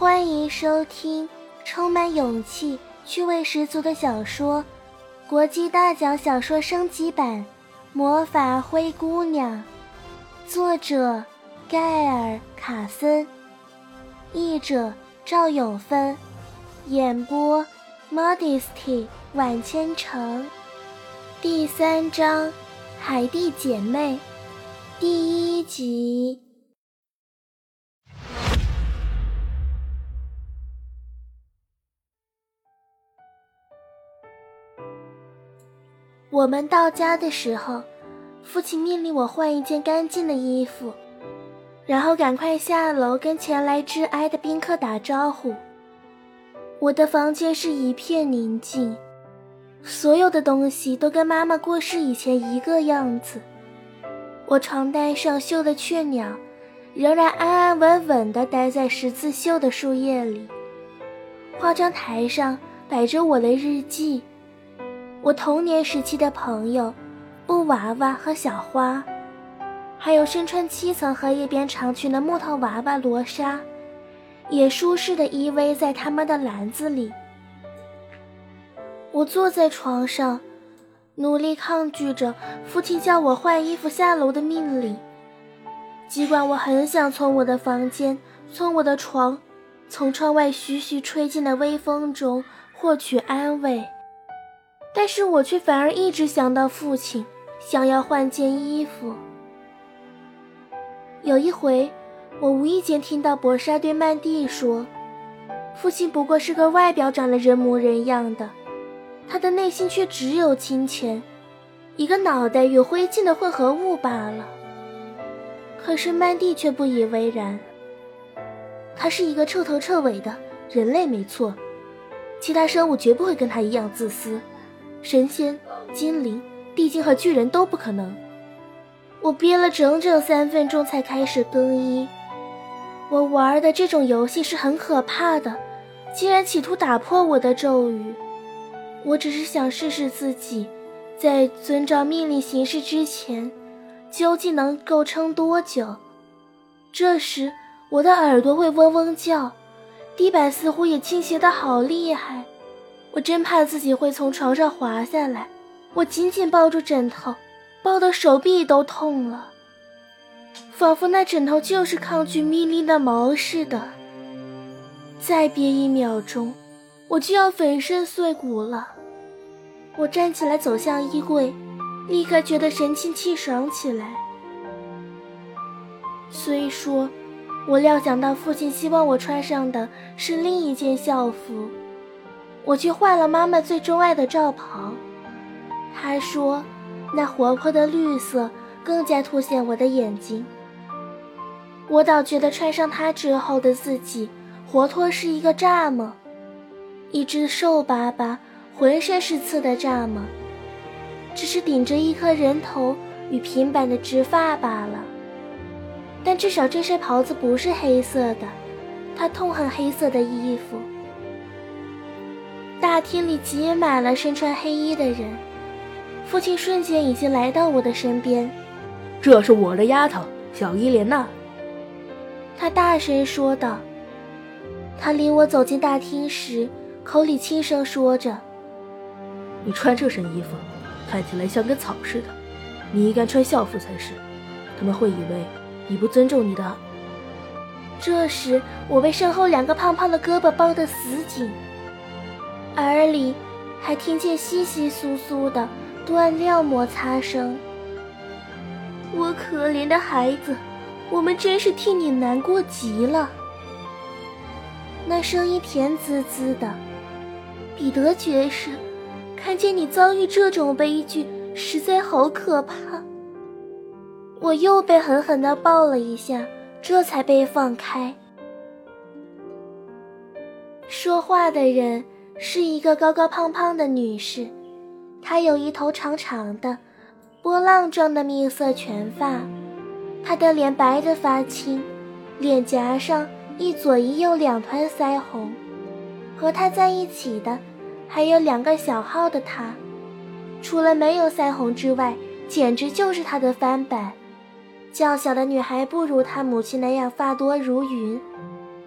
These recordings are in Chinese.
欢迎收听充满勇气、趣味十足的小说《国际大奖小说升级版·魔法灰姑娘》，作者盖尔·卡森，译者赵永芬，演播 Modesty 晚千城，第三章海蒂姐妹，第一集。我们到家的时候，父亲命令我换一件干净的衣服，然后赶快下楼跟前来致哀的宾客打招呼。我的房间是一片宁静，所有的东西都跟妈妈过世以前一个样子。我床单上绣的雀鸟，仍然安安稳稳地待在十字绣的树叶里。化妆台上摆着我的日记。我童年时期的朋友，布娃娃和小花，还有身穿七层荷叶边长裙的木头娃娃罗莎，也舒适的依偎在他们的篮子里。我坐在床上，努力抗拒着父亲叫我换衣服下楼的命令。尽管我很想从我的房间、从我的床、从窗外徐徐吹进的微风中获取安慰。但是我却反而一直想到父亲，想要换件衣服。有一回，我无意间听到博莎对曼蒂说：“父亲不过是个外表长得人模人样的，他的内心却只有金钱，一个脑袋与灰烬的混合物罢了。”可是曼蒂却不以为然。他是一个彻头彻尾的人类，没错，其他生物绝不会跟他一样自私。神仙、精灵、地精和巨人都不可能。我憋了整整三分钟才开始更衣。我玩的这种游戏是很可怕的，竟然企图打破我的咒语。我只是想试试自己，在遵照命令行事之前，究竟能够撑多久。这时，我的耳朵会嗡嗡叫，地板似乎也倾斜得好厉害。我真怕自己会从床上滑下来，我紧紧抱住枕头，抱得手臂都痛了，仿佛那枕头就是抗拒命令的毛似的。再憋一秒钟，我就要粉身碎骨了。我站起来走向衣柜，立刻觉得神清气爽起来。虽说，我料想到父亲希望我穿上的是另一件校服。我去换了妈妈最钟爱的罩袍，她说，那活泼的绿色更加凸显我的眼睛。我倒觉得穿上它之后的自己，活脱是一个蚱蜢，一只瘦巴巴、浑身是刺的蚱蜢，只是顶着一颗人头与平板的直发罢了。但至少这身袍子不是黑色的，他痛恨黑色的衣服。大厅里挤满了身穿黑衣的人，父亲瞬间已经来到我的身边。这是我的丫头小伊莲娜，他大声说道。他领我走进大厅时，口里轻声说着：“你穿这身衣服，看起来像根草似的，你应该穿校服才是。他们会以为你不尊重你的。”这时，我被身后两个胖胖的胳膊抱得死紧。耳里还听见窸窸窣窣的断料摩擦声。我可怜的孩子，我们真是替你难过极了。那声音甜滋滋的。彼得爵士，看见你遭遇这种悲剧，实在好可怕。我又被狠狠地抱了一下，这才被放开。说话的人。是一个高高胖胖的女士，她有一头长长的、波浪状的蜜色卷发，她的脸白得发青，脸颊上一左一右两团腮红。和她在一起的还有两个小号的她，除了没有腮红之外，简直就是她的翻版。较小的女孩不如她母亲那样发多如云，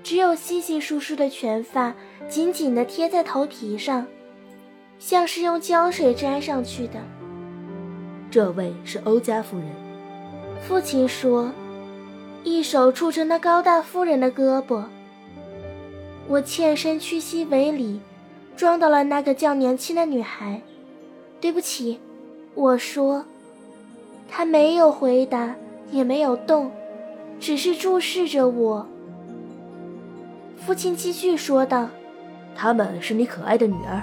只有稀稀疏疏的卷发紧紧地贴在头皮上，像是用胶水粘上去的。这位是欧家夫人，父亲说，一手触着那高大夫人的胳膊。我欠身屈膝为礼，撞到了那个较年轻的女孩。对不起，我说。她没有回答，也没有动，只是注视着我。父亲继续说道：“她们是你可爱的女儿，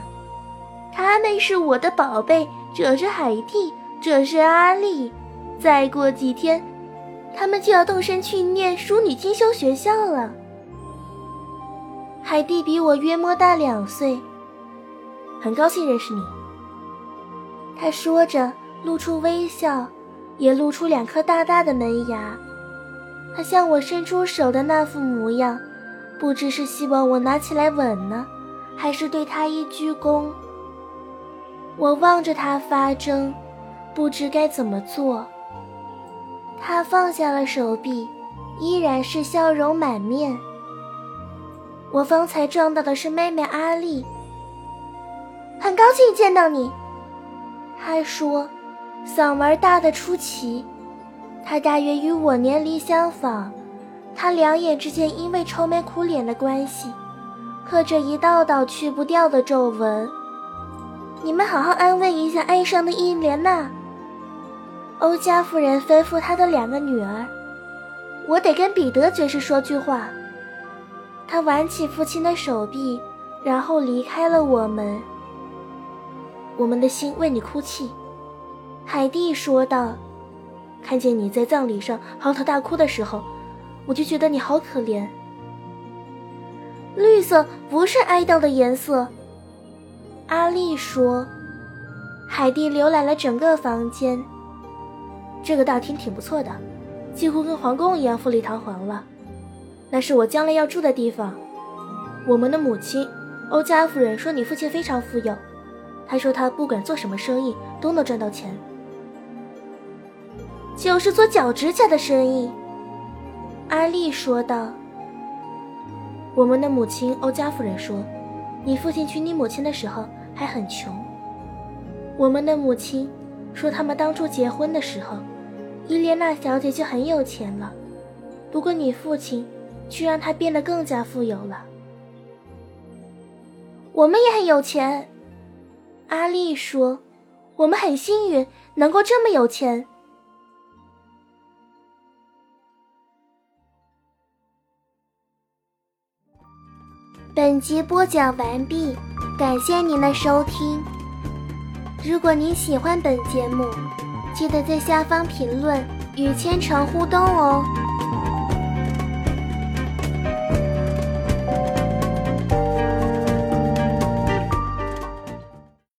她们是我的宝贝。这是海蒂，这是阿丽。再过几天，他们就要动身去念淑女进修学校了。海蒂比我约莫大两岁。很高兴认识你。”他说着，露出微笑，也露出两颗大大的门牙。他向我伸出手的那副模样。不知是希望我拿起来吻呢，还是对他一鞠躬。我望着他发怔，不知该怎么做。他放下了手臂，依然是笑容满面。我方才撞到的是妹妹阿丽，很高兴见到你。他说，嗓门大得出奇。他大约与我年龄相仿。他两眼之间因为愁眉苦脸的关系，刻着一道道去不掉的皱纹。你们好好安慰一下哀伤的伊莲娜。欧家夫人吩咐她的两个女儿：“我得跟彼得爵士说句话。”他挽起父亲的手臂，然后离开了我们。我们的心为你哭泣，海蒂说道。看见你在葬礼上嚎啕大哭的时候。我就觉得你好可怜。绿色不是哀悼的颜色，阿丽说。海蒂浏览了整个房间，这个大厅挺不错的，几乎跟皇宫一样富丽堂皇了。那是我将来要住的地方。我们的母亲欧家夫人说你父亲非常富有，她说他不管做什么生意都能赚到钱，就是做脚指甲的生意。阿丽说道：“我们的母亲欧家夫人说，你父亲娶你母亲的时候还很穷。我们的母亲说，他们当初结婚的时候，伊莲娜小姐就很有钱了。不过你父亲却让她变得更加富有了。我们也很有钱。”阿丽说：“我们很幸运能够这么有钱。”本集播讲完毕，感谢您的收听。如果您喜欢本节目，记得在下方评论与千城互动哦。